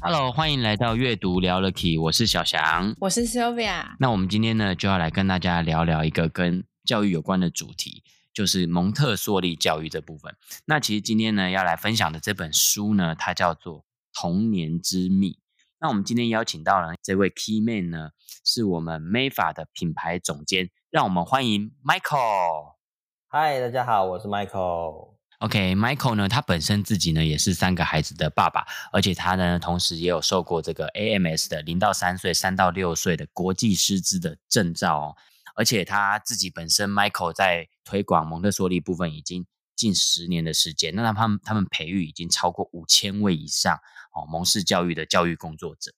Hello，欢迎来到阅读聊了 Key，我是小翔，我是 Sylvia。那我们今天呢，就要来跟大家聊聊一个跟教育有关的主题，就是蒙特梭利教育这部分。那其实今天呢，要来分享的这本书呢，它叫做《童年之秘》。那我们今天邀请到了这位 Key Man 呢，是我们 Mayfa 的品牌总监，让我们欢迎 Michael。Hi，大家好，我是 Michael。OK，Michael、呢，他本身自己呢也是三个孩子的爸爸，而且他呢同时也有受过这个 AMS 的零到三岁、三到六岁的国际师资的证照哦。而且他自己本身，Michael 在推广蒙特梭利部分已经近十年的时间，那他们他们培育已经超过五千位以上哦蒙氏教育的教育工作者。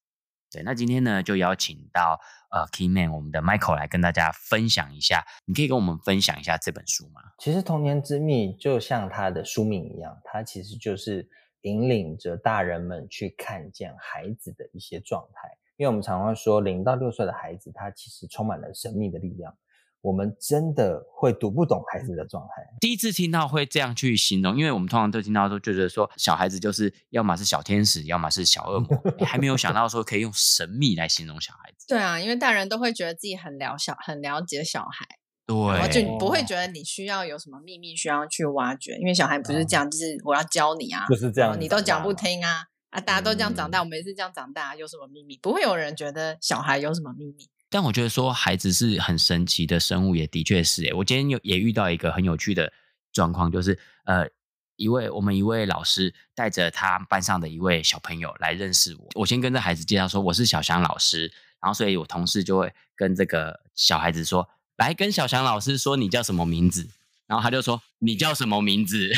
对，那今天呢就邀请到。呃，Key Man，我们的 Michael 来跟大家分享一下，你可以跟我们分享一下这本书吗？其实《童年之秘》就像它的书名一样，它其实就是引领着大人们去看见孩子的一些状态。因为我们常常说，零到六岁的孩子，他其实充满了神秘的力量。我们真的会读不懂孩子的状态。第一次听到会这样去形容，因为我们通常都听到都觉得说小孩子就是要么是小天使，要么是小恶魔，还没有想到说可以用神秘来形容小孩子。对啊，因为大人都会觉得自己很了小，很了解小孩，对，就不会觉得你需要有什么秘密需要去挖掘，因为小孩不是这样，就是我要教你啊，就是这样，你都讲不听啊，啊，大家都这样长大，我们也是这样长大，有什么秘密？不会有人觉得小孩有什么秘密。但我觉得说孩子是很神奇的生物，也的确是。我今天有也遇到一个很有趣的状况，就是呃，一位我们一位老师带着他班上的一位小朋友来认识我。我先跟这孩子介绍说我是小翔老师，然后所以我同事就会跟这个小孩子说，来跟小翔老师说你叫什么名字。然后他就说：“你叫什么名字？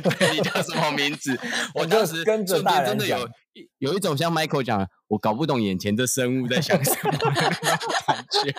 你叫什么名字？” 我当时跟着大人真的有有一种像 Michael 讲的，我搞不懂眼前这生物在想什么感觉，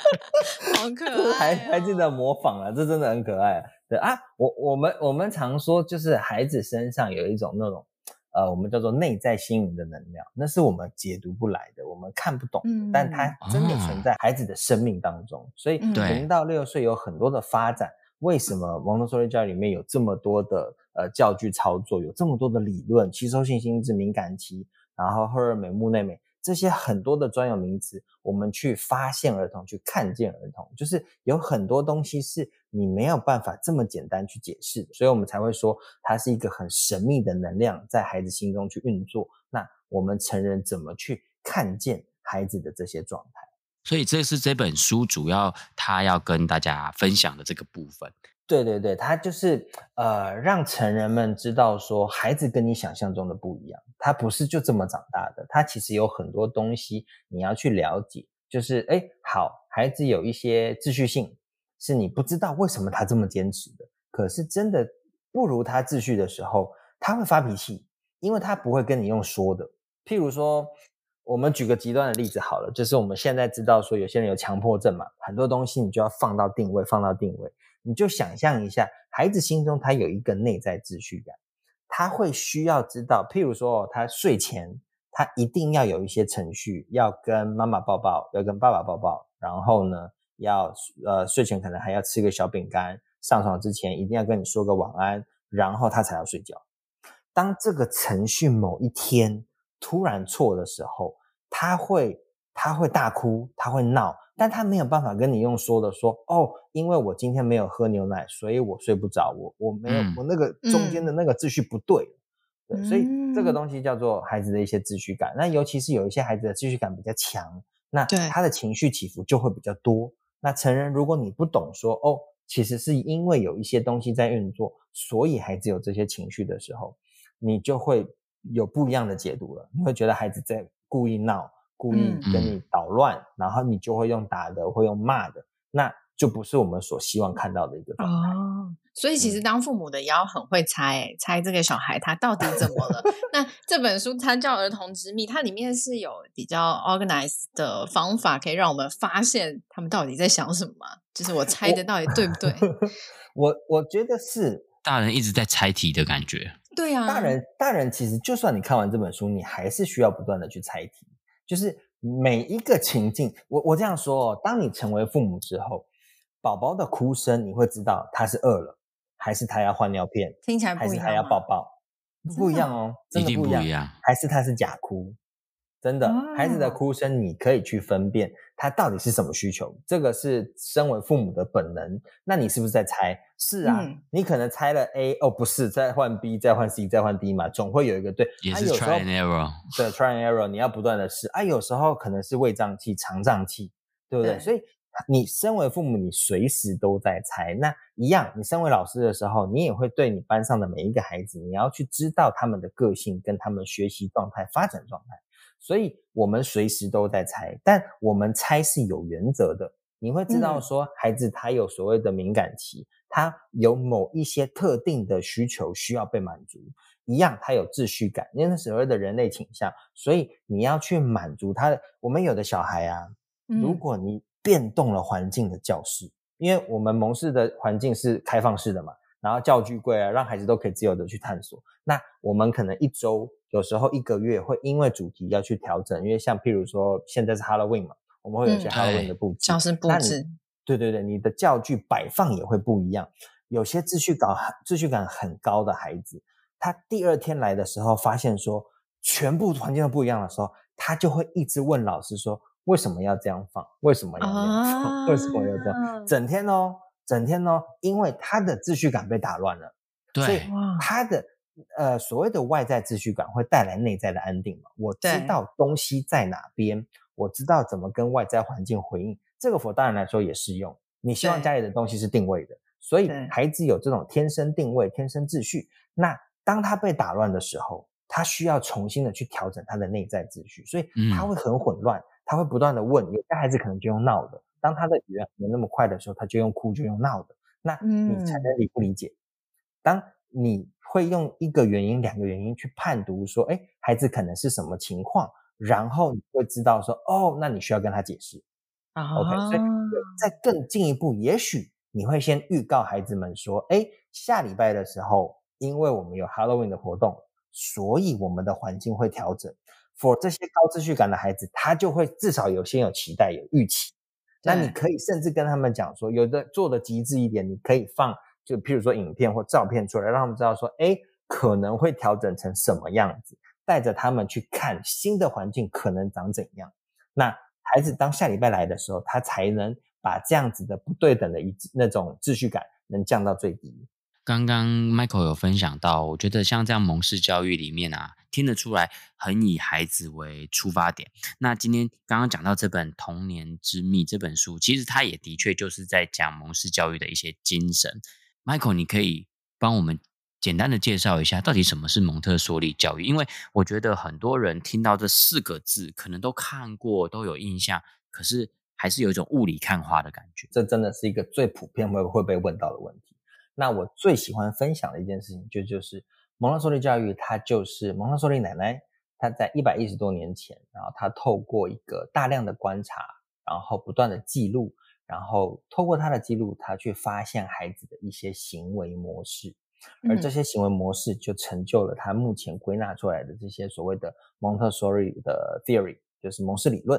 好可爱、哦，还还记得模仿了，这真的很可爱。对啊，我我们我们常说，就是孩子身上有一种那种呃，我们叫做内在心灵的能量，那是我们解读不来的，我们看不懂，嗯、但它真的存在孩子的生命当中。嗯、所以零到六岁有很多的发展。为什么蒙特梭利教育里面有这么多的呃教具操作，有这么多的理论，吸收性心智、敏感期，然后赫尔美、木内美这些很多的专有名词，我们去发现儿童，去看见儿童，就是有很多东西是你没有办法这么简单去解释，所以我们才会说它是一个很神秘的能量在孩子心中去运作。那我们成人怎么去看见孩子的这些状态？所以这是这本书主要他要跟大家分享的这个部分。对对对，他就是呃，让成人们知道说，孩子跟你想象中的不一样，他不是就这么长大的，他其实有很多东西你要去了解。就是哎，好，孩子有一些秩序性，是你不知道为什么他这么坚持的。可是真的不如他秩序的时候，他会发脾气，因为他不会跟你用说的。譬如说。我们举个极端的例子好了，就是我们现在知道说有些人有强迫症嘛，很多东西你就要放到定位，放到定位。你就想象一下，孩子心中他有一个内在秩序感，他会需要知道，譬如说他睡前他一定要有一些程序，要跟妈妈抱抱，要跟爸爸抱抱，然后呢，要呃睡前可能还要吃个小饼干，上床之前一定要跟你说个晚安，然后他才要睡觉。当这个程序某一天突然错的时候，他会，他会大哭，他会闹，但他没有办法跟你用说的说哦，因为我今天没有喝牛奶，所以我睡不着，我我没有，我那个中间的那个秩序不对，嗯、对，所以这个东西叫做孩子的一些秩序感。那尤其是有一些孩子的秩序感比较强，那他的情绪起伏就会比较多。那成人如果你不懂说哦，其实是因为有一些东西在运作，所以孩子有这些情绪的时候，你就会有不一样的解读了，你会觉得孩子在。故意闹，故意跟你捣乱，嗯、然后你就会用打的，会用骂的，那就不是我们所希望看到的一个状态。哦，所以其实当父母的也要很会猜，嗯、猜这个小孩他到底怎么了。那这本书《它叫儿童之秘》，它里面是有比较 organized 的方法，可以让我们发现他们到底在想什么。就是我猜的到底对不对？我我觉得是大人一直在猜题的感觉。对啊，大人大人其实就算你看完这本书，你还是需要不断的去猜题，就是每一个情境。我我这样说哦，当你成为父母之后。宝宝的哭声，你会知道他是饿了，还是他要换尿片？听起来不一样，还是他要抱抱？不一样哦，真的不。一样还是他是假哭？真的，哦、孩子的哭声你可以去分辨他到底是什么需求。这个是身为父母的本能。那你是不是在猜？是啊，嗯、你可能猜了 A，哦，不是，再换 B，再换 C，再换 D 嘛，总会有一个对。也是 try and error。对，try and error，你要不断的试。啊，有时候可能是胃胀气、肠胀气，对不对？对所以。你身为父母，你随时都在猜。那一样，你身为老师的时候，你也会对你班上的每一个孩子，你要去知道他们的个性跟他们学习状态、发展状态。所以，我们随时都在猜，但我们猜是有原则的。你会知道说，孩子他有所谓的敏感期，他有某一些特定的需求需要被满足。一样，他有秩序感，因为所谓的人类倾向，所以你要去满足他的。我们有的小孩啊，如果你变动了环境的教室，因为我们蒙氏的环境是开放式的嘛，然后教具柜啊，让孩子都可以自由的去探索。那我们可能一周，有时候一个月会因为主题要去调整，因为像譬如说现在是 Halloween 嘛，我们会有一些 Halloween 的布置，教室布置。对对对，你的教具摆放也会不一样。有些秩序感秩序感很高的孩子，他第二天来的时候，发现说全部环境都不一样的时候，他就会一直问老师说。为什么要这样放？为什么要这样放？啊、为什么要这样？整天哦，整天呢，因为他的秩序感被打乱了。对，所以他的呃所谓的外在秩序感会带来内在的安定嘛。我知道东西在哪边，我知道怎么跟外在环境回应。这个佛当然来说也适用。你希望家里的东西是定位的，所以孩子有这种天生定位、天生秩序。那当他被打乱的时候，他需要重新的去调整他的内在秩序，所以他会很混乱。嗯他会不断的问，有些孩子可能就用闹的。当他的语言没那么快的时候，他就用哭，就用闹的。那你才能理不理解？嗯、当你会用一个原因、两个原因去判读说，哎，孩子可能是什么情况，然后你会知道说，哦，那你需要跟他解释。啊，OK，所以再更进一步，也许你会先预告孩子们说，哎，下礼拜的时候，因为我们有 Halloween 的活动，所以我们的环境会调整。for 这些高秩序感的孩子，他就会至少有先有期待、有预期。那你可以甚至跟他们讲说，有的做的极致一点，你可以放就譬如说影片或照片出来，让他们知道说，哎，可能会调整成什么样子，带着他们去看新的环境可能长怎样。那孩子当下礼拜来的时候，他才能把这样子的不对等的一那种秩序感能降到最低。刚刚 Michael 有分享到，我觉得像这样蒙氏教育里面啊，听得出来很以孩子为出发点。那今天刚刚讲到这本《童年之秘》这本书，其实它也的确就是在讲蒙氏教育的一些精神。Michael，你可以帮我们简单的介绍一下，到底什么是蒙特梭利教育？因为我觉得很多人听到这四个字，可能都看过，都有印象，可是还是有一种雾里看花的感觉。这真的是一个最普遍会会被问到的问题。那我最喜欢分享的一件事情，就就是蒙特梭利教育，它就是蒙特梭利奶奶，她在一百一十多年前，然后她透过一个大量的观察，然后不断的记录，然后透过她的记录，她去发现孩子的一些行为模式，而这些行为模式就成就了她目前归纳出来的这些所谓的蒙特梭利的 theory，就是蒙氏理论。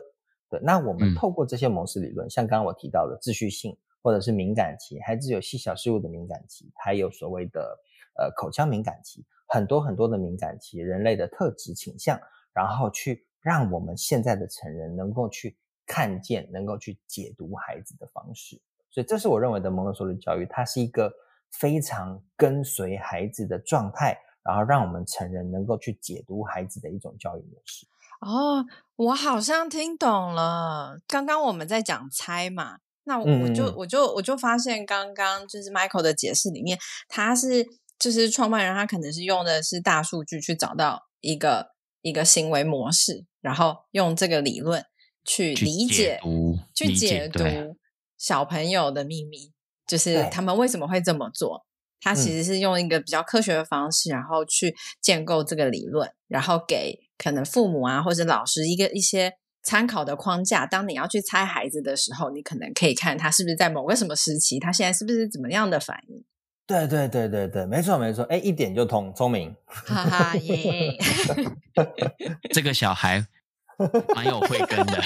对，那我们透过这些蒙氏理论，像刚刚我提到的秩序性。或者是敏感期，孩子有细小事物的敏感期，还有所谓的呃口腔敏感期，很多很多的敏感期，人类的特质倾向，然后去让我们现在的成人能够去看见，能够去解读孩子的方式。所以，这是我认为的蒙特梭利教育，它是一个非常跟随孩子的状态，然后让我们成人能够去解读孩子的一种教育模式。哦，我好像听懂了。刚刚我们在讲猜嘛。那我就、嗯、我就我就发现，刚刚就是 Michael 的解释里面，他是就是创办人，他可能是用的是大数据去找到一个一个行为模式，然后用这个理论去理解、去解读、小朋友的秘密，就是他们为什么会这么做。他其实是用一个比较科学的方式，嗯、然后去建构这个理论，然后给可能父母啊或者老师一个一些参考的框架。当你要去猜孩子的时候，你可能可以看他是不是在某个什么时期，他现在是不是怎么样的反应。对对对对对，没错没错，哎，一点就通，聪明，哈哈耶！这个小孩蛮有慧根的，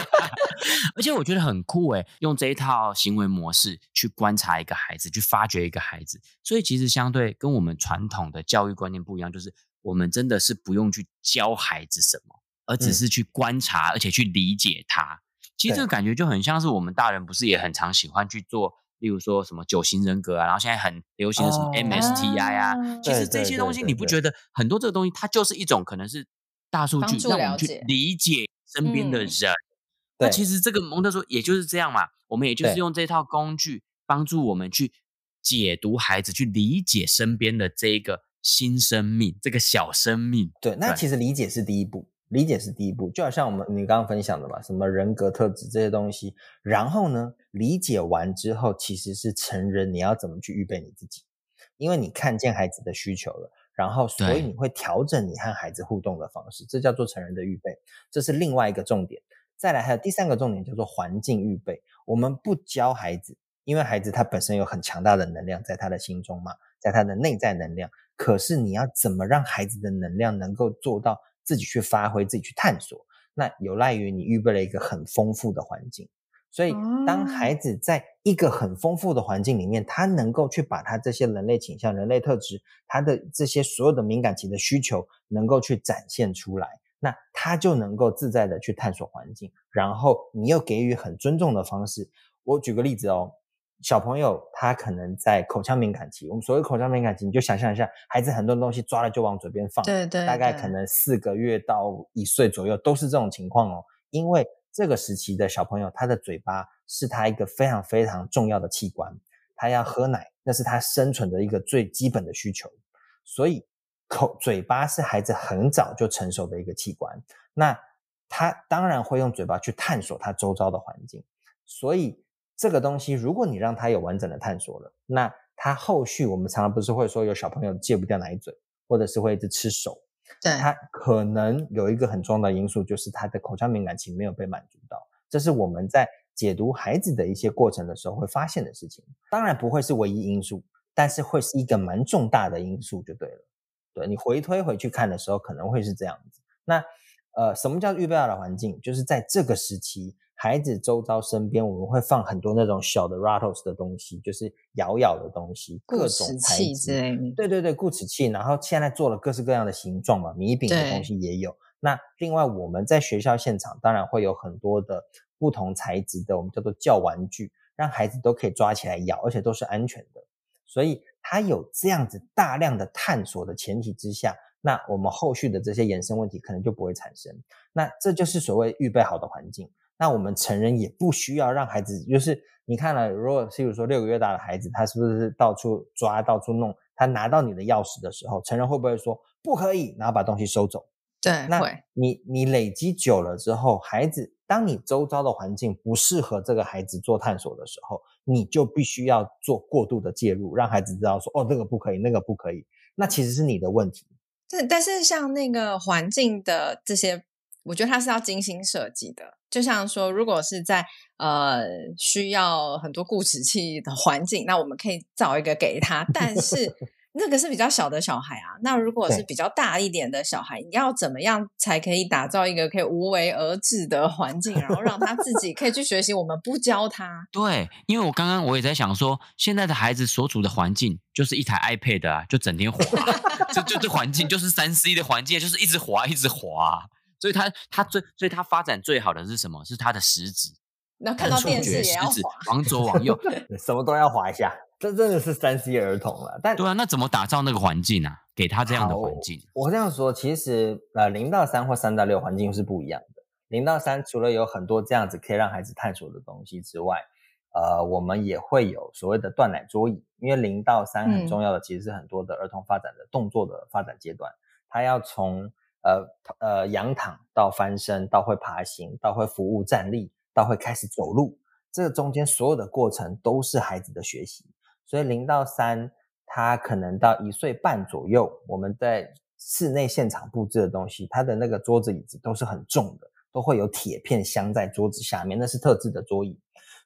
而且我觉得很酷诶，用这一套行为模式去观察一个孩子，去发掘一个孩子，所以其实相对跟我们传统的教育观念不一样，就是我们真的是不用去教孩子什么，而只是去观察，嗯、而且去理解它。其实这个感觉就很像是我们大人不是也很常喜欢去做。例如说什么九型人格啊，然后现在很流行的什么 MSTI 啊，哦、其实这些东西你不觉得很多这个东西它就是一种可能是大数据让我们去理解身边的人。嗯、那其实这个蒙特梭也就是这样嘛，我们也就是用这套工具帮助我们去解读孩子，去理解身边的这一个新生命，这个小生命。对，那其实理解是第一步。理解是第一步，就好像我们你刚刚分享的嘛，什么人格特质这些东西，然后呢，理解完之后，其实是成人你要怎么去预备你自己，因为你看见孩子的需求了，然后所以你会调整你和孩子互动的方式，这叫做成人的预备，这是另外一个重点。再来还有第三个重点叫做环境预备，我们不教孩子，因为孩子他本身有很强大的能量在他的心中嘛，在他的内在能量，可是你要怎么让孩子的能量能够做到？自己去发挥，自己去探索，那有赖于你预备了一个很丰富的环境。所以，当孩子在一个很丰富的环境里面，他能够去把他这些人类倾向、人类特质，他的这些所有的敏感期的需求，能够去展现出来，那他就能够自在的去探索环境。然后，你又给予很尊重的方式。我举个例子哦。小朋友他可能在口腔敏感期，我们所谓口腔敏感期，你就想象一下，孩子很多东西抓了就往嘴边放，对，对对，大概可能四个月到一岁左右都是这种情况哦。因为这个时期的小朋友，他的嘴巴是他一个非常非常重要的器官，他要喝奶，那是他生存的一个最基本的需求，所以口嘴巴是孩子很早就成熟的一个器官，那他当然会用嘴巴去探索他周遭的环境，所以。这个东西，如果你让他有完整的探索了，那他后续我们常常不是会说有小朋友戒不掉奶嘴，或者是会一直吃手，对，他可能有一个很重要的因素，就是他的口腔敏感期没有被满足到。这是我们在解读孩子的一些过程的时候会发现的事情。当然不会是唯一因素，但是会是一个蛮重大的因素就对了。对，你回推回去看的时候，可能会是这样子。那呃，什么叫预备好的环境？就是在这个时期。孩子周遭身边，我们会放很多那种小的 rattles 的东西，就是咬咬的东西，各种材质。对对对，固齿器。然后现在做了各式各样的形状嘛，米饼的东西也有。那另外我们在学校现场当然会有很多的不同材质的，我们叫做教玩具，让孩子都可以抓起来咬，而且都是安全的。所以他有这样子大量的探索的前提之下，那我们后续的这些延伸问题可能就不会产生。那这就是所谓预备好的环境。那我们成人也不需要让孩子，就是你看了，如果譬如说六个月大的孩子，他是不是到处抓、到处弄？他拿到你的钥匙的时候，成人会不会说不可以，然后把东西收走？对，那会。你你累积久了之后，孩子，当你周遭的环境不适合这个孩子做探索的时候，你就必须要做过度的介入，让孩子知道说，哦，这个不可以，那个不可以。那其实是你的问题。但，但是像那个环境的这些。我觉得它是要精心设计的，就像说，如果是在呃需要很多固齿器的环境，那我们可以找一个给他。但是 那个是比较小的小孩啊，那如果是比较大一点的小孩，你要怎么样才可以打造一个可以无为而治的环境，然后让他自己可以去学习？我们不教他。对，因为我刚刚我也在想说，现在的孩子所处的环境就是一台 iPad 啊，就整天滑，就就这环境就是三 C 的环境，就是一直滑，一直滑。所以他他最所以他发展最好的是什么？是他的食指，那看到电视也要滑，往左往右，什么都要滑一下。这真的是三 C 儿童了。但对啊，那怎么打造那个环境啊？给他这样的环境。我这样说，其实呃，零到三或三到六环境是不一样的。零到三除了有很多这样子可以让孩子探索的东西之外，呃，我们也会有所谓的断奶桌椅，因为零到三很重要的其实是很多的儿童发展的动作的发展阶段，他要从。呃呃，仰躺到翻身，到会爬行，到会服务站立，到会开始走路，这个中间所有的过程都是孩子的学习。所以零到三，他可能到一岁半左右，我们在室内现场布置的东西，他的那个桌子椅子都是很重的，都会有铁片镶在桌子下面，那是特制的桌椅。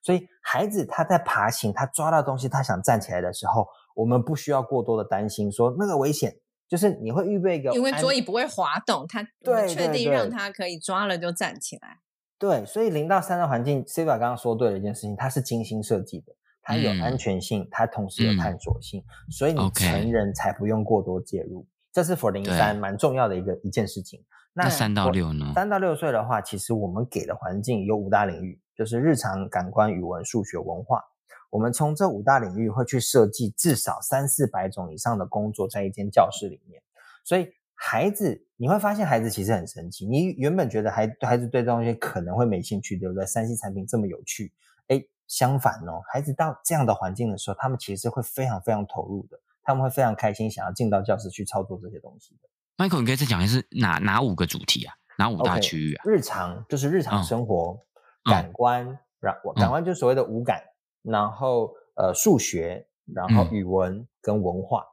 所以孩子他在爬行，他抓到东西，他想站起来的时候，我们不需要过多的担心，说那个危险，就是你会预备一个，因为桌椅不会滑动，它对确定让它可以抓了就站起来。对，所以零到三的环境，Celia 刚刚说对了一件事情，它是精心设计的。它有安全性，嗯、它同时有探索性，嗯、所以你成人才不用过多介入。这是 for 零三蛮重要的一个一件事情。那三到六呢？三到六岁的话，其实我们给的环境有五大领域，就是日常、感官、语文、数学、文化。我们从这五大领域会去设计至少三四百种以上的工作在一间教室里面。所以孩子，你会发现孩子其实很神奇。你原本觉得孩孩子对这东西可能会没兴趣，对不对三 C 产品这么有趣，诶相反哦，孩子到这样的环境的时候，他们其实会非常非常投入的，他们会非常开心，想要进到教室去操作这些东西的。Michael，你可以再讲一次哪哪五个主题啊？哪五大区域啊？Okay, 日常就是日常生活，嗯、感官，然、嗯、感官就是所谓的五感，嗯、然后呃数学，然后语文跟文化。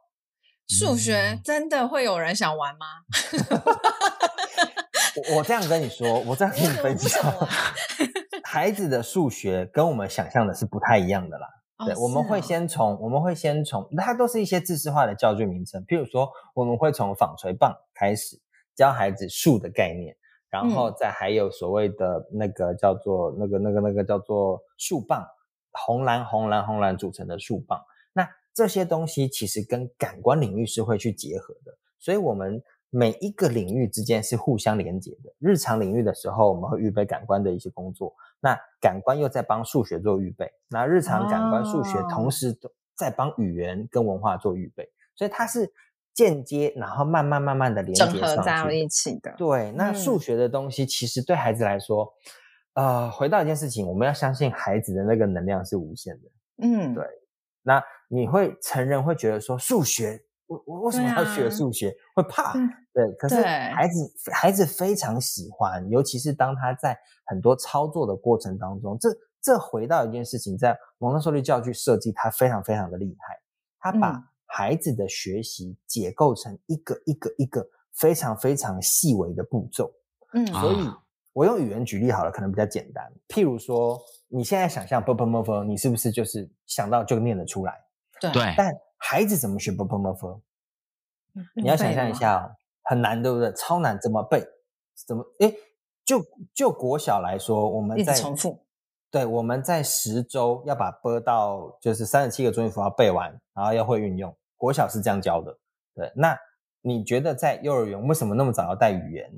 数、嗯、学真的会有人想玩吗？我我这样跟你说，我这样跟你分享。孩子的数学跟我们想象的是不太一样的啦。哦、对，我们会先从，我们会先从，它都是一些知识化的教具名称。譬如说，我们会从纺锤棒开始教孩子数的概念，然后再还有所谓的那个叫做那个那个那个叫做数棒，红蓝红蓝红蓝组成的数棒。那这些东西其实跟感官领域是会去结合的，所以我们。每一个领域之间是互相连接的。日常领域的时候，我们会预备感官的一些工作，那感官又在帮数学做预备。那日常感官数学同时在帮语言跟文化做预备，所以它是间接，然后慢慢慢慢的连接上去在一起的。对，那数学的东西其实对孩子来说，呃，回到一件事情，我们要相信孩子的那个能量是无限的。嗯，对。那你会成人会觉得说数学。我我为什么要学数学？啊、会怕，对，对。可是孩子孩子非常喜欢，尤其是当他在很多操作的过程当中，这这回到一件事情，在蒙特梭利教具设计，它非常非常的厉害。他把孩子的学习解构成一个一个一个非常非常细微的步骤。嗯，所以我用语言举例好了可能比较简单。譬如说你现在想象 bopomorph 你是不是就是想到就念得出来？对但孩子怎么学 bopomorph 你要想象一下很难对不对？超难怎么背？怎么诶就就国小来说我们在重复对我们在十周要把播到就是三十七个中音符号背完然后要会运用。国小是这样教的对。那你觉得在幼儿园为什么那么早要带语言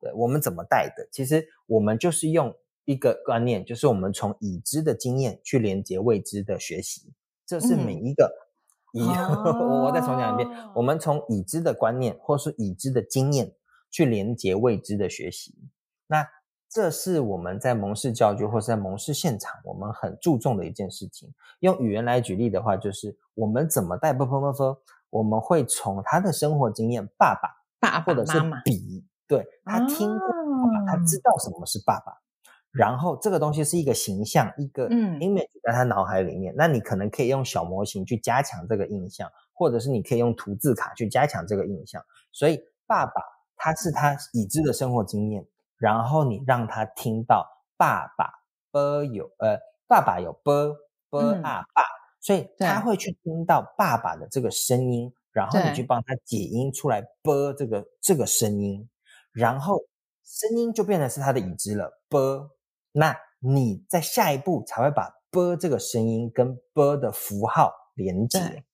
对我们怎么带的？其实我们就是用一个观念，就是我们从已知的经验去连接未知的学习，这是每一个。我我再重讲一遍，我们从已知的观念或是已知的经验去连接未知的学习。那这是我们在蒙氏教育或是在蒙氏现场，我们很注重的一件事情。用语言来举例的话，就是我们怎么带波波波波，我们会从他的生活经验，爸爸爸或者是比。对他听过，他知道什么是爸爸。然后这个东西是一个形象，一个 image 在他脑海里面。那你可能可以用小模型去加强这个印象，或者是你可以用图字卡去加强这个印象。所以爸爸他是他已知的生活经验。然后你让他听到爸爸 b 有呃爸爸有 b b a 爸，所以他会去听到爸爸的这个声音。然后你去帮他解音出来 b 这个这个声音。然后声音就变成是他的已知了波那你在下一步才会把波这个声音跟波的符号连接。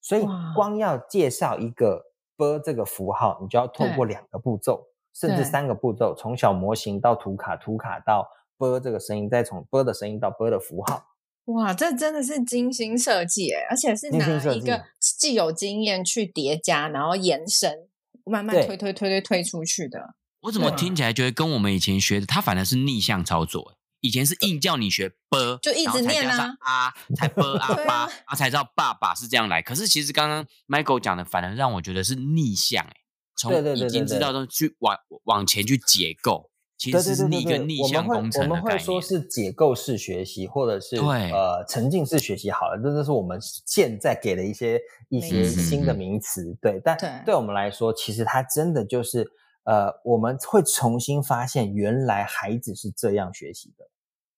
所以光。要介绍一个波这个符号你就要透过两个步骤甚至三个步骤从小模型到图卡图卡到波这个声音再从波的声音到波的符号。哇这真的是精心设计诶而且是拿一个既有经验去叠加然后延伸慢慢推推推推推出去的。我怎么听起来觉得跟我们以前学的，它反而是逆向操作？以前是硬叫你学啵就一直念啊，啊，才啵啊爸，啊，啊才知道爸爸是这样来。可是其实刚刚 Michael 讲的，反而让我觉得是逆向，哎，从已经知道中去往往前去解构。其实是逆跟逆向工程的概念。我们会说是解构式学习，或者是对呃沉浸式学习。好了，这这是我们现在给的一些一些新的名词。嗯、对，但对我们来说，其实它真的就是呃，我们会重新发现原来孩子是这样学习的。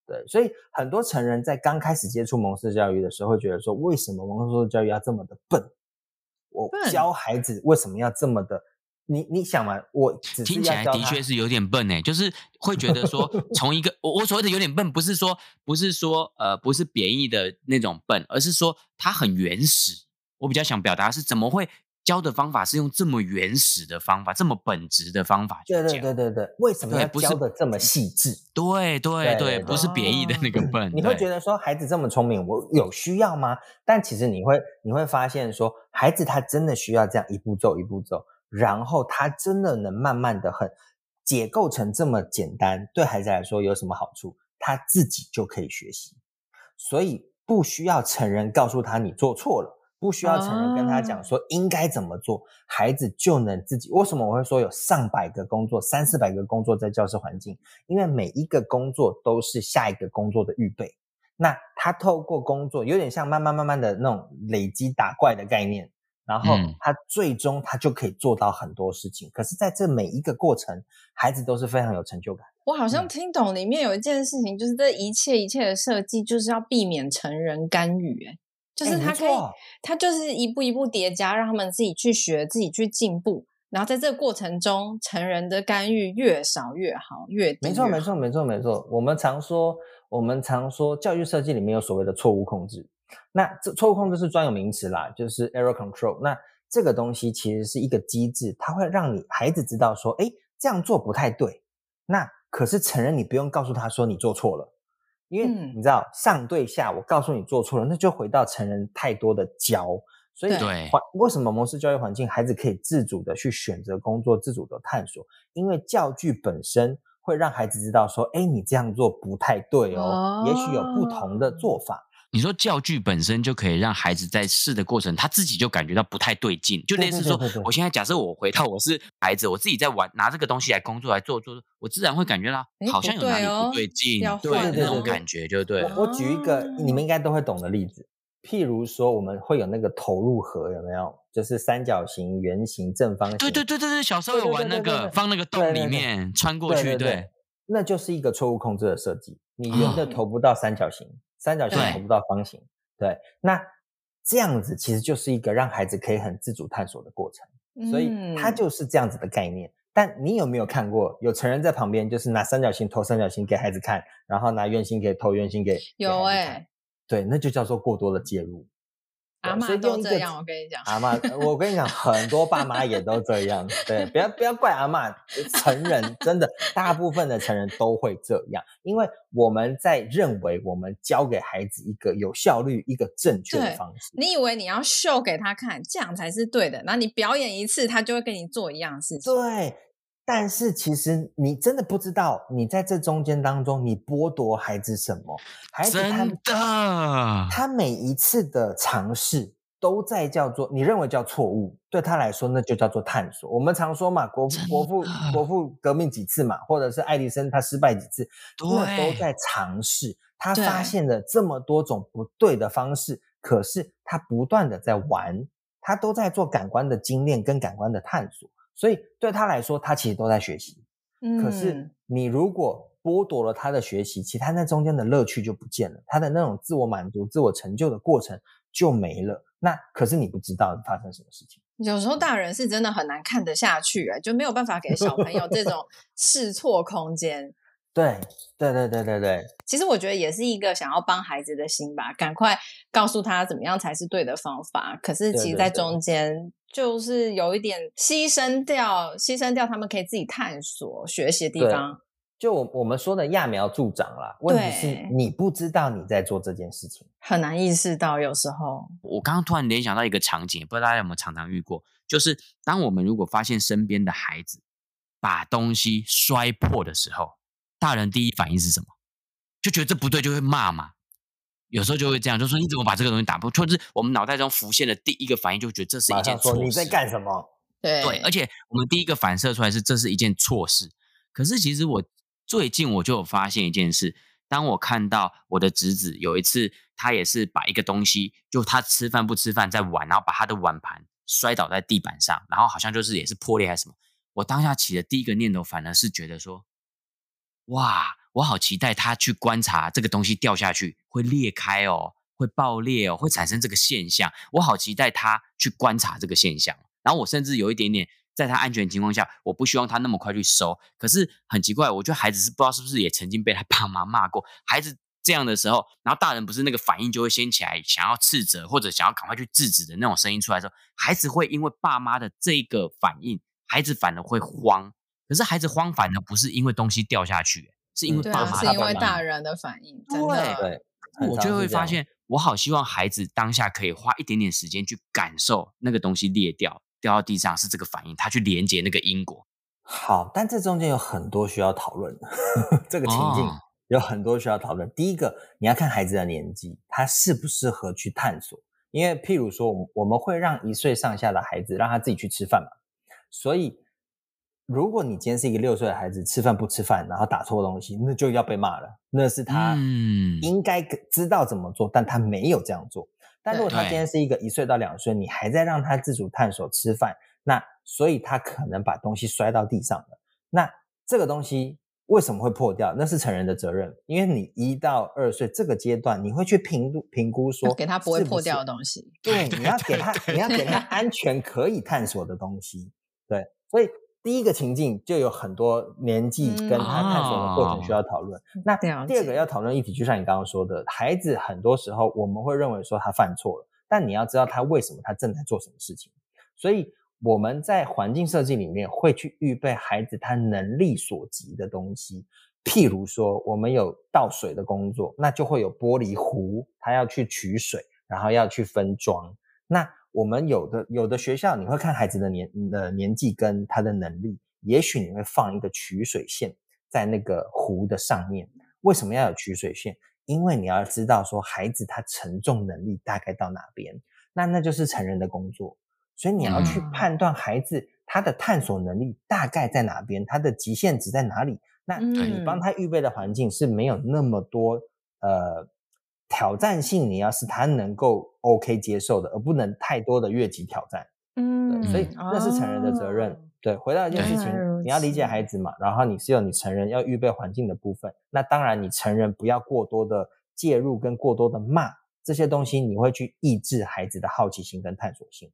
对，所以很多成人在刚开始接触蒙氏教育的时候，会觉得说，为什么蒙氏教育要这么的笨？我教孩子为什么要这么的？你你想嘛，我听起来的确是有点笨诶，就是会觉得说，从一个我我所谓的有点笨，不是说不是说呃不是贬义的那种笨，而是说它很原始。我比较想表达是怎么会？教的方法是用这么原始的方法，这么本质的方法去教。对对对对对，为什么要教的这么细致？对对对，不是贬义的那个笨。你会觉得说孩子这么聪明，我有需要吗？但其实你会你会发现说，孩子他真的需要这样一步走一步走，然后他真的能慢慢的很解构成这么简单。对孩子来说有什么好处？他自己就可以学习，所以不需要成人告诉他你做错了。不需要成人跟他讲说应该怎么做，哦、孩子就能自己。为什么我会说有上百个工作、三四百个工作在教室环境？因为每一个工作都是下一个工作的预备。那他透过工作，有点像慢慢慢慢的那种累积打怪的概念，然后他最终他就可以做到很多事情。嗯、可是，在这每一个过程，孩子都是非常有成就感。我好像听懂里面有一件事情，就是这一切一切的设计，就是要避免成人干预。哎就是他可以，欸、他就是一步一步叠加，让他们自己去学，自己去进步。然后在这个过程中，成人的干预越少越好，越低越好。没错，没错，没错，没错。我们常说，我们常说，教育设计里面有所谓的错误控制。那这错误控制是专有名词啦，就是 error control。那这个东西其实是一个机制，它会让你孩子知道说，哎，这样做不太对。那可是成人，你不用告诉他说你做错了。因为你知道、嗯、上对下，我告诉你做错了，那就回到成人太多的教，所以对，为什么模式教育环境孩子可以自主的去选择工作，自主的探索？因为教具本身会让孩子知道说，哎，你这样做不太对哦，哦也许有不同的做法。你说教具本身就可以让孩子在试的过程，他自己就感觉到不太对劲，就类似说，我现在假设我回到我是孩子，我自己在玩拿这个东西来工作来做做，我自然会感觉到好像有哪里不对劲，对那种感觉就对。我举一个你们应该都会懂的例子，譬如说我们会有那个投入盒，有没有？就是三角形、圆形、正方形。对对对对对，小时候有玩那个放那个洞里面穿过去，对，那就是一个错误控制的设计，你圆的投不到三角形。三角形投不到方形，对，对，那这样子其实就是一个让孩子可以很自主探索的过程，所以它就是这样子的概念。嗯、但你有没有看过有成人在旁边，就是拿三角形投三角形给孩子看，然后拿圆形给投圆形给有哎、欸，对，那就叫做过多的介入。阿妈都这样，我跟你讲。阿妈，我跟你讲，很多爸妈也都这样。对，不要不要怪阿妈，成人真的大部分的成人都会这样，因为我们在认为我们教给孩子一个有效率、一个正确的方式。你以为你要秀给他看，这样才是对的，然后你表演一次，他就会跟你做一样的事情。对。但是其实你真的不知道，你在这中间当中，你剥夺孩子什么？孩子他他每一次的尝试都在叫做你认为叫错误，对他来说那就叫做探索。我们常说嘛，国父国父国父革命几次嘛，或者是爱迪生他失败几次，对，都在尝试。他发现了这么多种不对的方式，可是他不断的在玩，他都在做感官的精炼跟感官的探索。所以对他来说，他其实都在学习。嗯，可是你如果剥夺了他的学习，其他那中间的乐趣就不见了，他的那种自我满足、自我成就的过程就没了。那可是你不知道发生什么事情。有时候大人是真的很难看得下去，哎，就没有办法给小朋友这种试错空间。对，对，对，对，对，对。其实我觉得也是一个想要帮孩子的心吧，赶快告诉他怎么样才是对的方法。可是其实，在中间。就是有一点牺牲掉，牺牲掉他们可以自己探索学习的地方。就我我们说的揠苗助长啦，问题是你不知道你在做这件事情，很难意识到。有时候，我刚刚突然联想到一个场景，不知道大家有没有常常遇过，就是当我们如果发现身边的孩子把东西摔破的时候，大人第一反应是什么？就觉得这不对，就会骂嘛。有时候就会这样，就说你怎么把这个东西打破？就是我们脑袋中浮现的第一个反应，就觉得这是一件错事。你在干什么？对对，而且我们第一个反射出来是这是一件错事。可是其实我最近我就有发现一件事，当我看到我的侄子有一次，他也是把一个东西，就他吃饭不吃饭在玩，然后把他的碗盘摔倒在地板上，然后好像就是也是破裂还是什么。我当下起的第一个念头，反而是觉得说，哇，我好期待他去观察这个东西掉下去会裂开哦，会爆裂哦，会产生这个现象。我好期待他去观察这个现象。然后我甚至有一点点。在他安全情况下，我不希望他那么快去收。可是很奇怪，我觉得孩子是不知道是不是也曾经被他爸妈骂过。孩子这样的时候，然后大人不是那个反应就会先起来，想要斥责或者想要赶快去制止的那种声音出来的时候，孩子会因为爸妈的这个反应，孩子反而会慌。可是孩子慌反而不是因为东西掉下去，是因为爸妈的反应。是因为大人的反应。真的。对，我就会发现，我好希望孩子当下可以花一点点时间去感受那个东西裂掉。掉到地上是这个反应，他去连接那个因果。好，但这中间有很多需要讨论的，这个情境有很多需要讨论。哦、第一个，你要看孩子的年纪，他适不适合去探索。因为譬如说，我们会让一岁上下的孩子让他自己去吃饭嘛。所以，如果你今天是一个六岁的孩子，吃饭不吃饭，然后打错东西，那就要被骂了。那是他应该知道怎么做，嗯、但他没有这样做。但如果他今天是一个一岁到两岁，你还在让他自主探索吃饭，那所以他可能把东西摔到地上了。那这个东西为什么会破掉？那是成人的责任，因为你一到二岁这个阶段，你会去评估评估说，给他不会破掉的东西。对，你要给他，你要给他 安全可以探索的东西。对，所以。第一个情境就有很多年纪跟他探索的过程需要讨论。嗯、那第二个要讨论议题，就像你刚刚说的，孩子很多时候我们会认为说他犯错了，但你要知道他为什么他正在做什么事情。所以我们在环境设计里面会去预备孩子他能力所及的东西，譬如说我们有倒水的工作，那就会有玻璃壶，他要去取水，然后要去分装。那我们有的有的学校，你会看孩子的年的年纪跟他的能力，也许你会放一个取水线在那个湖的上面。为什么要有取水线？因为你要知道说孩子他承重能力大概到哪边，那那就是成人的工作。所以你要去判断孩子他的探索能力大概在哪边，他的极限值在哪里。那你帮他预备的环境是没有那么多呃。挑战性，你要是他能够 OK 接受的，而不能太多的越级挑战。嗯，对，所以那是成人的责任。哦、对，回到一件事情，你要理解孩子嘛，然后你是有你成人要预备环境的部分。那当然，你成人不要过多的介入跟过多的骂这些东西，你会去抑制孩子的好奇心跟探索性。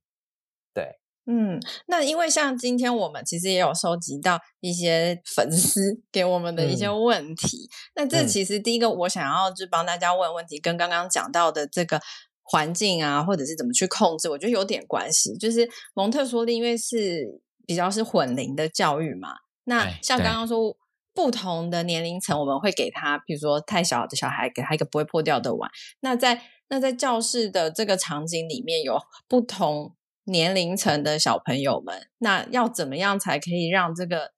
对。嗯，那因为像今天我们其实也有收集到一些 粉丝给我们的一些问题，嗯、那这其实第一个我想要就帮大家问问题，跟刚刚讲到的这个环境啊，或者是怎么去控制，我觉得有点关系。就是蒙特梭利因为是比较是混龄的教育嘛，那像刚刚说不同的年龄层，我们会给他，比如说太小的小孩，给他一个不会破掉的碗。那在那在教室的这个场景里面有不同。年龄层的小朋友们，那要怎么样才可以让这个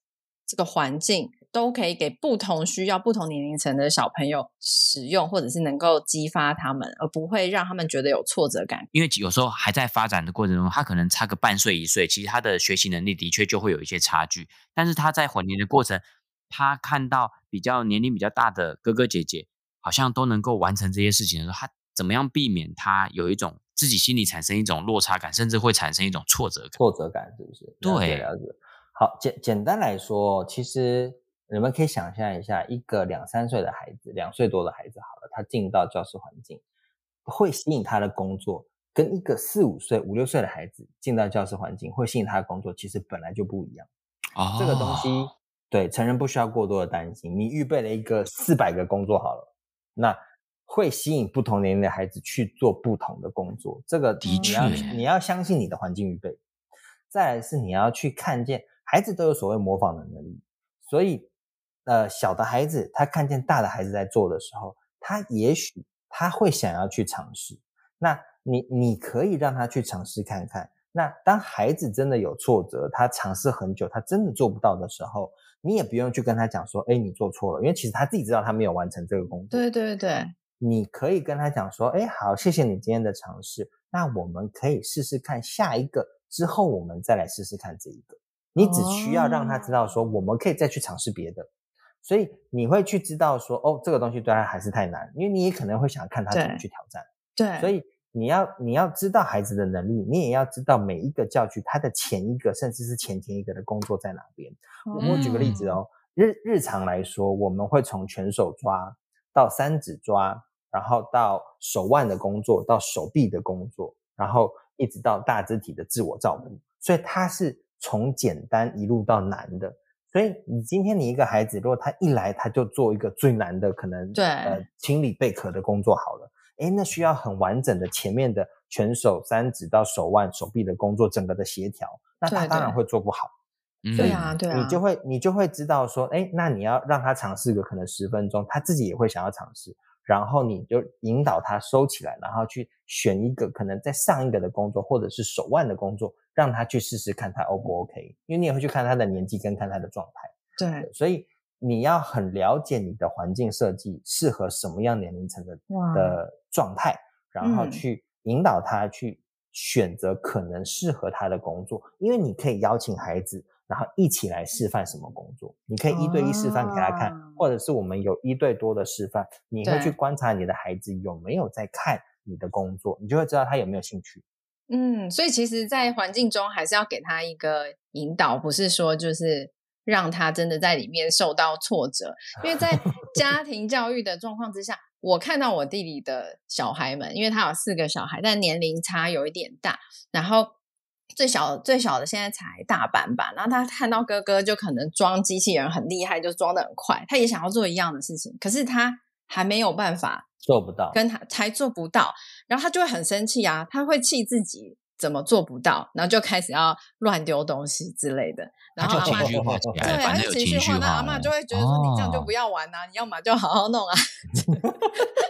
这个环境都可以给不同需要、不同年龄层的小朋友使用，或者是能够激发他们，而不会让他们觉得有挫折感？因为有时候还在发展的过程中，他可能差个半岁一岁，其实他的学习能力的确就会有一些差距。但是他在混龄的过程，他看到比较年龄比较大的哥哥姐姐，好像都能够完成这些事情的时候，他怎么样避免他有一种？自己心里产生一种落差感，甚至会产生一种挫折感。挫折感是不是？对，了解。好，简简单来说，其实你们可以想象一下，一个两三岁的孩子，两岁多的孩子，好了，他进到教室环境，会吸引他的工作，跟一个四五岁、五六岁的孩子进到教室环境，会吸引他的工作，其实本来就不一样。哦，这个东西，对，成人不需要过多的担心。你预备了一个四百个工作好了，那。会吸引不同年龄的孩子去做不同的工作，这个的确，你要相信你的环境预备。再来是你要去看见孩子都有所谓模仿的能力，所以呃，小的孩子他看见大的孩子在做的时候，他也许他会想要去尝试。那你你可以让他去尝试看看。那当孩子真的有挫折，他尝试很久，他真的做不到的时候，你也不用去跟他讲说，哎，你做错了，因为其实他自己知道他没有完成这个工作。对对对。你可以跟他讲说，哎，好，谢谢你今天的尝试。那我们可以试试看下一个，之后我们再来试试看这一个。你只需要让他知道说，我们可以再去尝试别的。所以你会去知道说，哦，这个东西对他还是太难，因为你也可能会想看他怎么去挑战。对，所以你要你要知道孩子的能力，你也要知道每一个教具它的前一个甚至是前前一个的工作在哪边。我、嗯、我举个例子哦，日日常来说，我们会从全手抓到三指抓，然后到手腕的工作，到手臂的工作，然后一直到大肢体的自我照顾。所以它是从简单一路到难的。所以你今天你一个孩子，如果他一来他就做一个最难的，可能对呃清理贝壳的工作好了。诶，那需要很完整的前面的全手三指到手腕、手臂的工作，整个的协调，那他当然会做不好。对啊，对啊，你就会你就会知道说，诶，那你要让他尝试个可能十分钟，他自己也会想要尝试，然后你就引导他收起来，然后去选一个可能在上一个的工作，或者是手腕的工作，让他去试试看他 O 不 OK，因为你也会去看他的年纪跟看他的状态。对，所以。你要很了解你的环境设计适合什么样年龄层的的状态，然后去引导他去选择可能适合他的工作，因为你可以邀请孩子，然后一起来示范什么工作，你可以一对一示范给他看，或者是我们有一对多的示范，你会去观察你的孩子有没有在看你的工作，你就会知道他有没有兴趣。嗯，所以其实，在环境中还是要给他一个引导，不是说就是。让他真的在里面受到挫折，因为在 家庭教育的状况之下，我看到我弟弟的小孩们，因为他有四个小孩，但年龄差有一点大，然后最小最小的现在才大班吧，然后他看到哥哥就可能装机器人很厉害，就装的很快，他也想要做一样的事情，可是他还没有办法做不到，跟他才做不到，然后他就会很生气啊，他会气自己。怎么做不到？然后就开始要乱丢东西之类的。然后阿妈就对，还是情绪化，那阿妈就会觉得说：“你这样就不要玩呐、啊，哦、你要么就好好弄啊。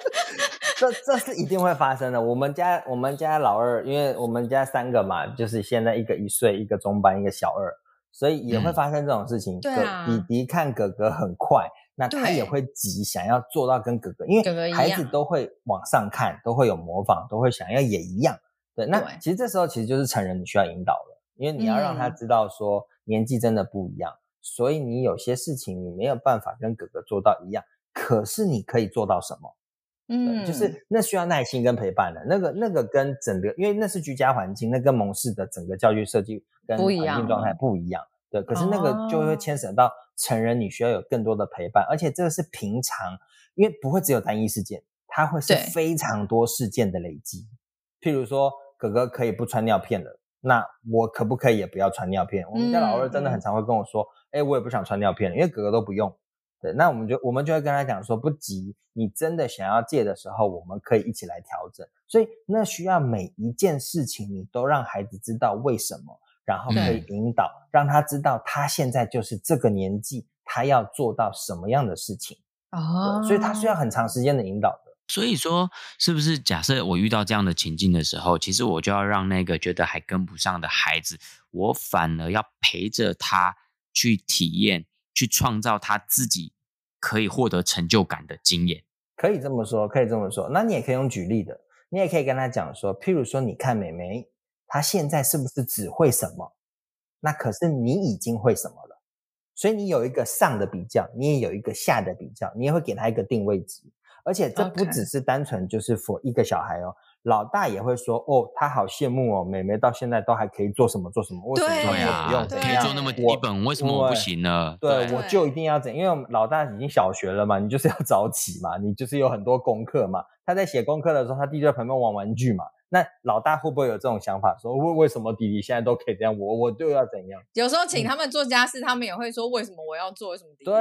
这”这这是一定会发生的。我们家我们家老二，因为我们家三个嘛，就是现在一个一岁，一个中班，一个小二，所以也会发生这种事情。对啊，弟弟看哥哥很快，那他也会急，想要做到跟哥哥，因为孩子都会往上看，都会有模仿，都会想要也一样。对，那其实这时候其实就是成人你需要引导了，因为你要让他知道说年纪真的不一样，嗯、所以你有些事情你没有办法跟哥哥做到一样，可是你可以做到什么？嗯，就是那需要耐心跟陪伴的，那个那个跟整个，因为那是居家环境，那跟蒙氏的整个教育设计跟环境状态不一样。对，可是那个就会牵扯到成人你需要有更多的陪伴，而且这个是平常，因为不会只有单一事件，它会是非常多事件的累积，譬如说。哥哥可以不穿尿片了，那我可不可以也不要穿尿片？我们家老二真的很常会跟我说：“哎、嗯嗯欸，我也不想穿尿片了，因为哥哥都不用。”对，那我们就我们就会跟他讲说：“不急，你真的想要借的时候，我们可以一起来调整。”所以那需要每一件事情你都让孩子知道为什么，然后可以引导，嗯、让他知道他现在就是这个年纪，他要做到什么样的事情哦。所以他需要很长时间的引导。所以说，是不是假设我遇到这样的情境的时候，其实我就要让那个觉得还跟不上的孩子，我反而要陪着他去体验，去创造他自己可以获得成就感的经验。可以这么说，可以这么说。那你也可以用举例的，你也可以跟他讲说，譬如说，你看美眉，她现在是不是只会什么？那可是你已经会什么了，所以你有一个上的比较，你也有一个下的比较，你也会给他一个定位值。而且这不只是单纯就是 for 一个小孩哦，老大也会说哦，他好羡慕哦，妹妹到现在都还可以做什么做什么，为什么不用怎样？可以做那么基本，为什么我不行呢？对，我就一定要怎？因为老大已经小学了嘛，你就是要 早起嘛，你就是有很多功课嘛。他在写功课的时候，他弟弟在旁边玩玩具嘛。那老大会不会有这种想法，说为为什么弟弟现在都可以这样，我我就要怎样？有时候请他们做家事，嗯、他们也会说为什么我要做，为什么弟弟不用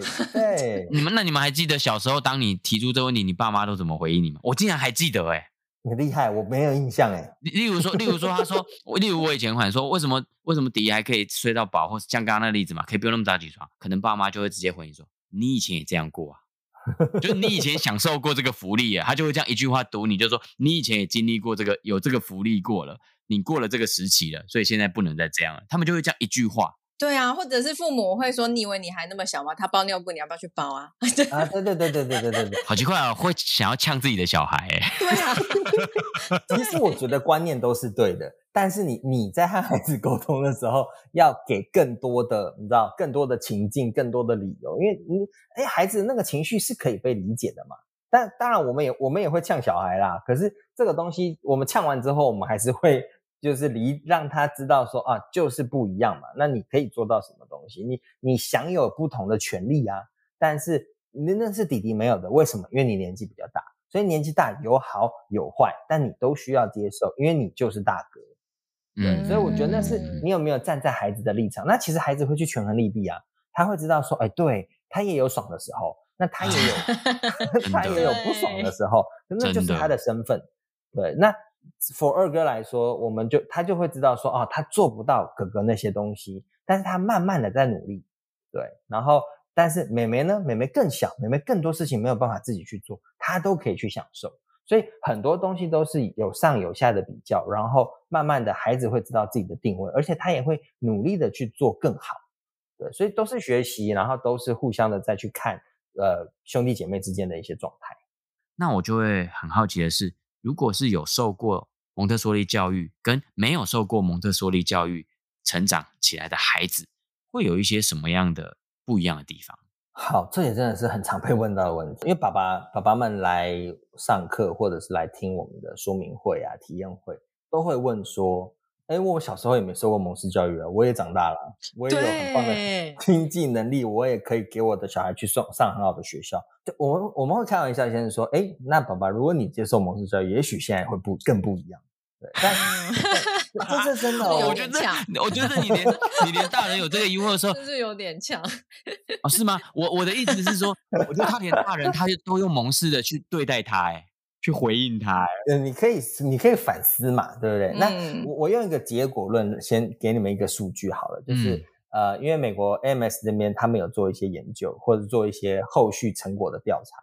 做？对对，你们那你们还记得小时候当你提出这个问题，你爸妈都怎么回应你吗？我竟然还记得哎、欸，你厉害，我没有印象哎。例如说，例如说，他说，例如我以前会说，为什么为什么弟弟还可以睡到饱，或像刚刚那个例子嘛，可以不用那么早起床？可能爸妈就会直接回应说，你以前也这样过啊。就你以前享受过这个福利啊，他就会这样一句话堵你，就说你以前也经历过这个，有这个福利过了，你过了这个时期了，所以现在不能再这样了。他们就会这样一句话，对啊，或者是父母会说：“你以为你还那么小吗？他包尿布，你要不要去包啊？” 啊，对对对对对对对对，好奇怪啊，会想要呛自己的小孩。对啊，其实我觉得观念都是对的，但是你你在和孩子沟通的时候，要给更多的你知道更多的情境，更多的理由，因为你哎，孩子那个情绪是可以被理解的嘛。但当然，我们也我们也会呛小孩啦。可是这个东西，我们呛完之后，我们还是会。就是离让他知道说啊，就是不一样嘛。那你可以做到什么东西？你你享有不同的权利啊。但是那那是弟弟没有的，为什么？因为你年纪比较大，所以年纪大有好有坏，但你都需要接受，因为你就是大哥。对，所以我觉得那是你有没有站在孩子的立场？那其实孩子会去权衡利弊啊，他会知道说，哎，对，他也有爽的时候，那他也有 他也有不爽的时候，那就是他的身份。对，那。For 二哥来说，我们就他就会知道说，哦，他做不到哥哥那些东西，但是他慢慢的在努力，对。然后，但是妹妹呢，妹妹更小，妹妹更多事情没有办法自己去做，她都可以去享受。所以很多东西都是有上有下的比较，然后慢慢的孩子会知道自己的定位，而且他也会努力的去做更好，对。所以都是学习，然后都是互相的再去看，呃，兄弟姐妹之间的一些状态。那我就会很好奇的是。如果是有受过蒙特梭利教育跟没有受过蒙特梭利教育成长起来的孩子，会有一些什么样的不一样的地方？好，这也真的是很常被问到的问题。因为爸爸爸爸们来上课或者是来听我们的说明会啊、体验会，都会问说。哎，我小时候也没受过蒙氏教育啊，我也长大了，我也有很棒的 经济能力，我也可以给我的小孩去上上很好的学校。就我们我们会开玩笑，先生说，哎，那爸爸，如果你接受蒙氏教育，也许现在会不更不一样。对，但 这是真的，我觉得，我觉得你连 你连大人有这个疑惑的时候，就是有点强。哦，是吗？我我的意思是说，我觉得他连大人他就都用蒙氏的去对待他，哎。去回应他，呃，你可以，你可以反思嘛，对不对？嗯、那我我用一个结果论，先给你们一个数据好了，就是、嗯、呃，因为美国 AMS 这边他们有做一些研究，或者做一些后续成果的调查，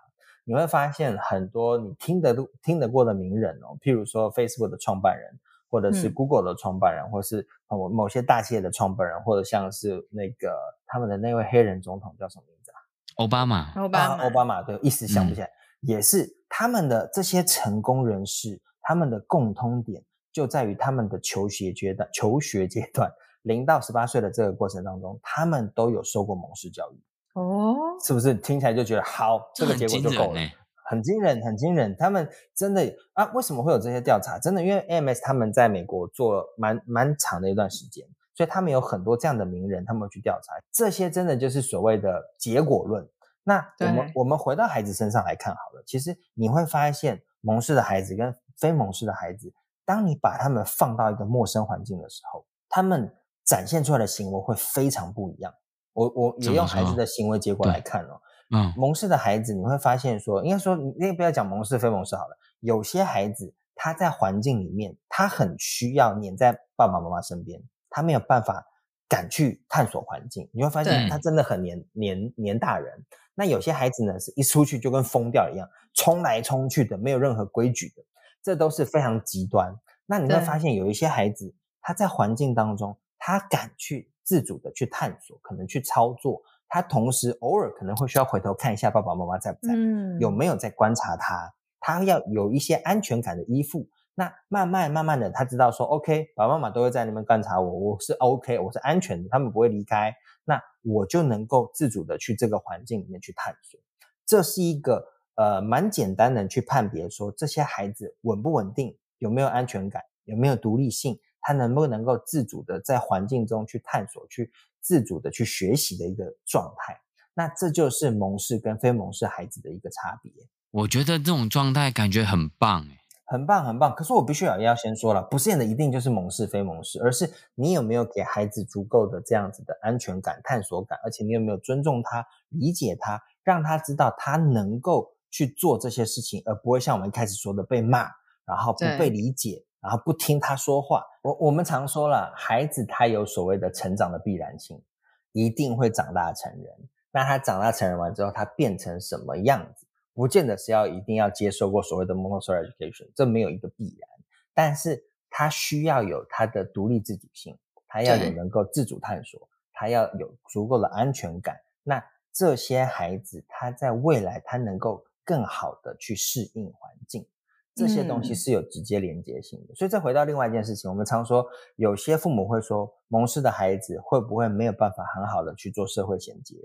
你会发现很多你听得都听得过的名人哦，譬如说 Facebook 的创办人，或者是 Google 的创办人，嗯、或是某某些大企业的创办人，或者像是那个他们的那位黑人总统叫什么名字啊？奥巴马，奥巴马，奥巴马，对，一时想不起来。嗯也是他们的这些成功人士，他们的共通点就在于他们的求学阶段，求学阶段零到十八岁的这个过程当中，他们都有受过蒙氏教育哦，是不是听起来就觉得好？这个结果就够了，很惊人，很惊人。他们真的啊？为什么会有这些调查？真的，因为 AMS 他们在美国做了蛮蛮长的一段时间，所以他们有很多这样的名人，他们去调查这些，真的就是所谓的结果论。那我们我们回到孩子身上来看好了，其实你会发现蒙氏的孩子跟非蒙氏的孩子，当你把他们放到一个陌生环境的时候，他们展现出来的行为会非常不一样。我我也用孩子的行为结果来看哦，嗯，蒙氏的孩子你会发现说，应该说你也不要讲蒙氏非蒙氏好了，有些孩子他在环境里面，他很需要黏在爸爸妈妈身边，他没有办法敢去探索环境，你会发现他真的很黏黏黏大人。那有些孩子呢，是一出去就跟疯掉一样，冲来冲去的，没有任何规矩的，这都是非常极端。那你会发现，有一些孩子，他在环境当中，他敢去自主的去探索，可能去操作，他同时偶尔可能会需要回头看一下爸爸妈妈在不在，嗯，有没有在观察他，他要有一些安全感的依附。那慢慢慢慢的，他知道说，OK，爸爸妈妈都会在那边观察我，我是 OK，我是安全的，他们不会离开。那我就能够自主的去这个环境里面去探索，这是一个呃蛮简单的去判别说，这些孩子稳不稳定，有没有安全感，有没有独立性，他能不能够自主的在环境中去探索，去自主的去学习的一个状态。那这就是蒙氏跟非蒙氏孩子的一个差别。我觉得这种状态感觉很棒诶。很棒，很棒。可是我必须要要先说了，不见得一定就是猛士非猛士，而是你有没有给孩子足够的这样子的安全感、探索感，而且你有没有尊重他、理解他，让他知道他能够去做这些事情，而不会像我们一开始说的被骂，然后不被理解，然后不听他说话。我我们常说了，孩子他有所谓的成长的必然性，一定会长大成人。那他长大成人完之后，他变成什么样子？不见得是要一定要接受过所谓的 Montessori education，这没有一个必然，但是他需要有他的独立自主性，他要有能够自主探索，对他要有足够的安全感。那这些孩子他在未来他能够更好的去适应环境，这些东西是有直接连接性的。嗯、所以再回到另外一件事情，我们常说有些父母会说，蒙氏的孩子会不会没有办法很好的去做社会衔接？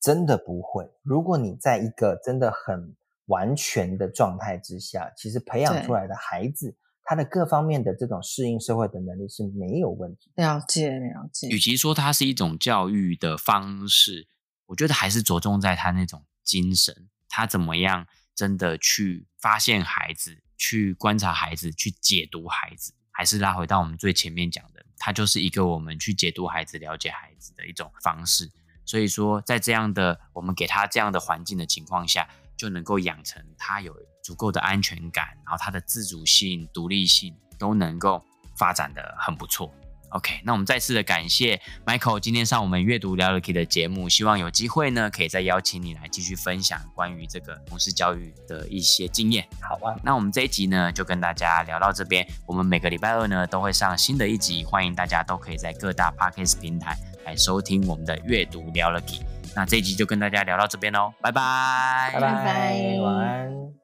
真的不会。如果你在一个真的很完全的状态之下，其实培养出来的孩子，他的各方面的这种适应社会的能力是没有问题。了解，了解。与其说它是一种教育的方式，我觉得还是着重在他那种精神，他怎么样真的去发现孩子，去观察孩子，去解读孩子，还是拉回到我们最前面讲的，它就是一个我们去解读孩子、了解孩子的一种方式。所以说，在这样的我们给他这样的环境的情况下，就能够养成他有足够的安全感，然后他的自主性、独立性都能够发展得很不错。OK，那我们再次的感谢 Michael 今天上我们阅读聊了 Key 的节目，希望有机会呢，可以再邀请你来继续分享关于这个蒙氏教育的一些经验。好啊，那我们这一集呢，就跟大家聊到这边。我们每个礼拜二呢，都会上新的一集，欢迎大家都可以在各大 Podcast 平台来收听我们的阅读聊了 Key。那这一集就跟大家聊到这边喽，拜拜，拜拜，晚安。